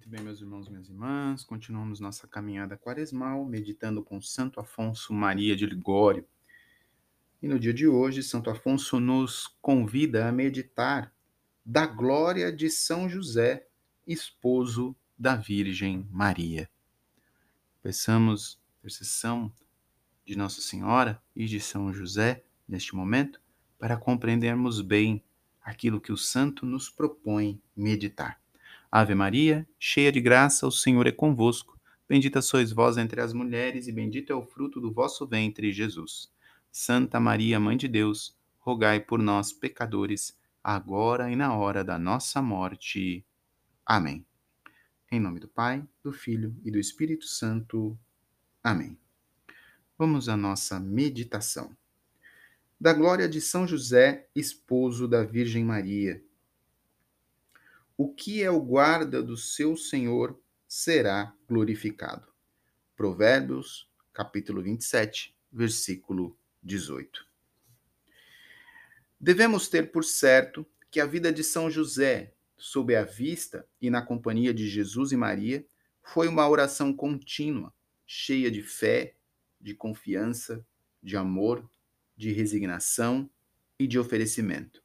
Muito bem, meus irmãos e minhas irmãs, continuamos nossa caminhada quaresmal, meditando com Santo Afonso Maria de Ligório. E no dia de hoje, Santo Afonso nos convida a meditar da glória de São José, esposo da Virgem Maria. Peçamos intercessão de Nossa Senhora e de São José neste momento para compreendermos bem aquilo que o santo nos propõe meditar. Ave Maria, cheia de graça, o Senhor é convosco. Bendita sois vós entre as mulheres, e bendito é o fruto do vosso ventre, Jesus. Santa Maria, Mãe de Deus, rogai por nós, pecadores, agora e na hora da nossa morte. Amém. Em nome do Pai, do Filho e do Espírito Santo. Amém. Vamos à nossa meditação. Da glória de São José, esposo da Virgem Maria o que é o guarda do seu Senhor será glorificado. Provérbios, capítulo 27, versículo 18. Devemos ter por certo que a vida de São José, sob a vista e na companhia de Jesus e Maria, foi uma oração contínua, cheia de fé, de confiança, de amor, de resignação e de oferecimento.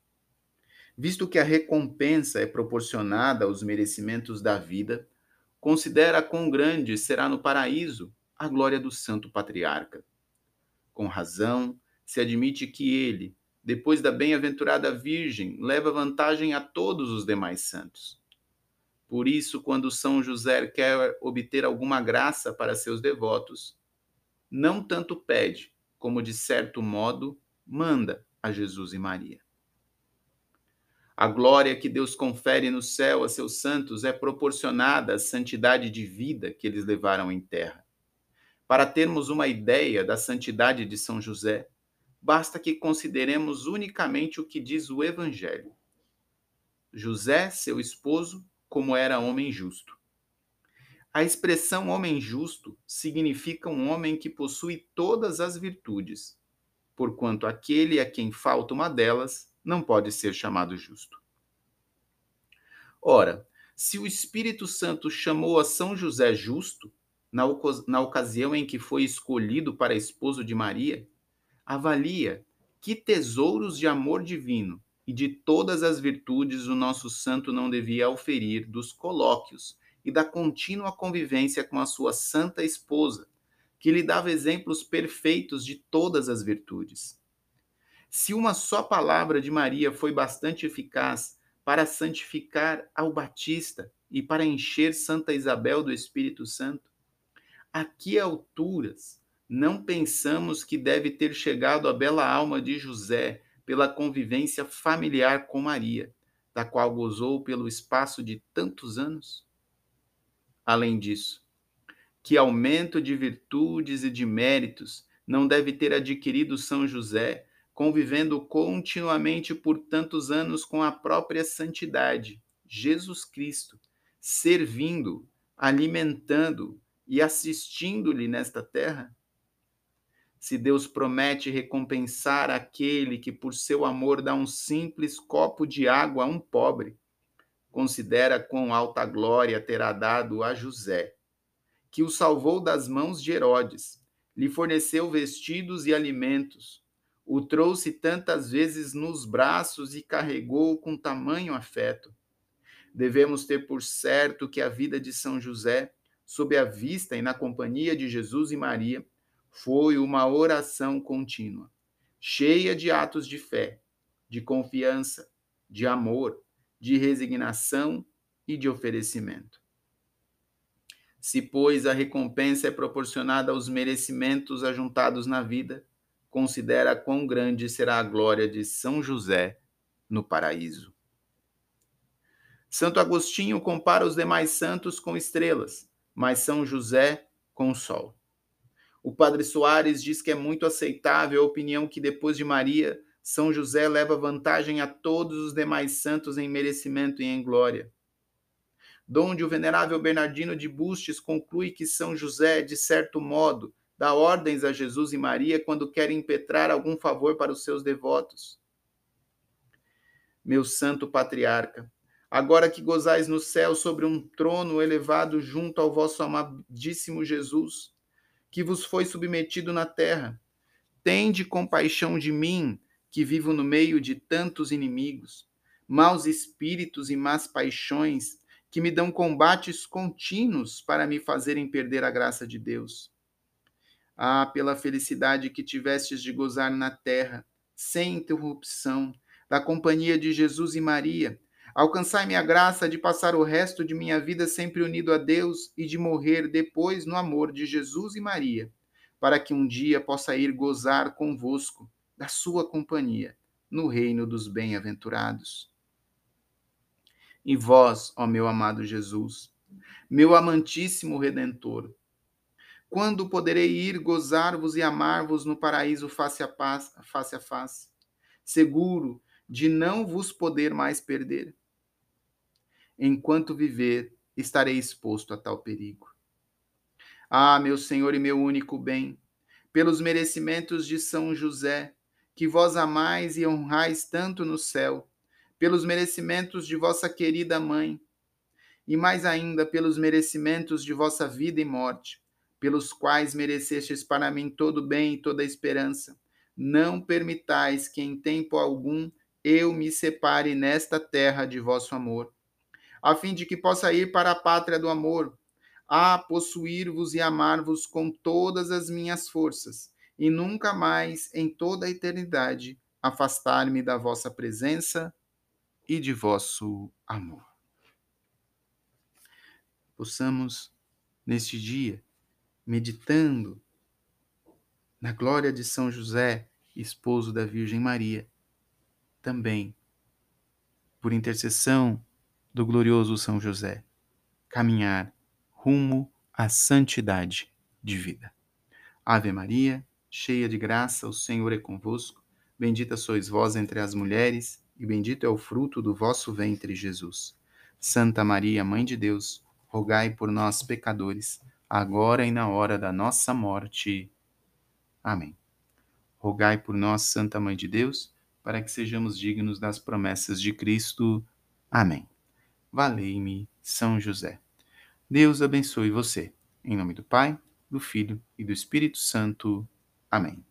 Visto que a recompensa é proporcionada aos merecimentos da vida, considera quão grande será no paraíso a glória do santo patriarca. Com razão, se admite que ele, depois da bem-aventurada Virgem, leva vantagem a todos os demais santos. Por isso, quando São José quer obter alguma graça para seus devotos, não tanto pede, como de certo modo manda a Jesus e Maria. A glória que Deus confere no céu a seus santos é proporcionada à santidade de vida que eles levaram em terra. Para termos uma ideia da santidade de São José, basta que consideremos unicamente o que diz o Evangelho. José, seu esposo, como era homem justo. A expressão homem justo significa um homem que possui todas as virtudes, porquanto aquele a quem falta uma delas não pode ser chamado justo. Ora, se o Espírito Santo chamou a São José justo, na, na ocasião em que foi escolhido para esposo de Maria, avalia que tesouros de amor divino e de todas as virtudes o nosso santo não devia auferir dos colóquios e da contínua convivência com a sua santa esposa, que lhe dava exemplos perfeitos de todas as virtudes. Se uma só palavra de Maria foi bastante eficaz para santificar ao Batista e para encher Santa Isabel do Espírito Santo, a que alturas não pensamos que deve ter chegado a bela alma de José pela convivência familiar com Maria, da qual gozou pelo espaço de tantos anos? Além disso, que aumento de virtudes e de méritos não deve ter adquirido São José convivendo continuamente por tantos anos com a própria santidade, Jesus Cristo, servindo, alimentando e assistindo-lhe nesta terra? Se Deus promete recompensar aquele que por seu amor dá um simples copo de água a um pobre, considera quão alta glória terá dado a José, que o salvou das mãos de Herodes, lhe forneceu vestidos e alimentos, o trouxe tantas vezes nos braços e carregou com tamanho afeto. Devemos ter por certo que a vida de São José, sob a vista e na companhia de Jesus e Maria, foi uma oração contínua, cheia de atos de fé, de confiança, de amor, de resignação e de oferecimento. Se, pois, a recompensa é proporcionada aos merecimentos ajuntados na vida, considera quão grande será a glória de São José no paraíso. Santo Agostinho compara os demais santos com estrelas, mas São José com o sol. O padre Soares diz que é muito aceitável a opinião que depois de Maria, São José leva vantagem a todos os demais santos em merecimento e em glória. Donde o venerável Bernardino de Bustes conclui que São José, de certo modo, dá ordens a Jesus e Maria quando quer impetrar algum favor para os seus devotos. Meu santo patriarca, agora que gozais no céu sobre um trono elevado junto ao vosso amadíssimo Jesus, que vos foi submetido na terra, tende compaixão de mim, que vivo no meio de tantos inimigos, maus espíritos e más paixões, que me dão combates contínuos para me fazerem perder a graça de Deus. Ah, pela felicidade que tivestes de gozar na terra, sem interrupção, da companhia de Jesus e Maria, alcançai-me a graça de passar o resto de minha vida sempre unido a Deus e de morrer depois no amor de Jesus e Maria, para que um dia possa ir gozar convosco da sua companhia no reino dos bem-aventurados. E vós, ó meu amado Jesus, meu amantíssimo Redentor, quando poderei ir gozar-vos e amar-vos no paraíso face a, paz, face a face, seguro de não vos poder mais perder? Enquanto viver, estarei exposto a tal perigo. Ah, meu Senhor e meu único bem, pelos merecimentos de São José, que vós amais e honrais tanto no céu, pelos merecimentos de vossa querida mãe, e mais ainda pelos merecimentos de vossa vida e morte, pelos quais merecestes para mim todo bem e toda esperança. Não permitais que em tempo algum eu me separe nesta terra de vosso amor, a fim de que possa ir para a pátria do amor, a possuir-vos e amar-vos com todas as minhas forças, e nunca mais em toda a eternidade afastar-me da vossa presença e de vosso amor. Possamos, neste dia, meditando na glória de São José, esposo da Virgem Maria, também, por intercessão do glorioso São José, caminhar rumo à santidade de vida. Ave Maria, cheia de graça, o Senhor é convosco. Bendita sois vós entre as mulheres e bendito é o fruto do vosso ventre, Jesus. Santa Maria, Mãe de Deus, rogai por nós, pecadores, agora e na hora da nossa morte. Amém. Rogai por nós, Santa Mãe de Deus, para que sejamos dignos das promessas de Cristo. Amém. Valei-me, São José. Deus abençoe você. Em nome do Pai, do Filho e do Espírito Santo. Amém.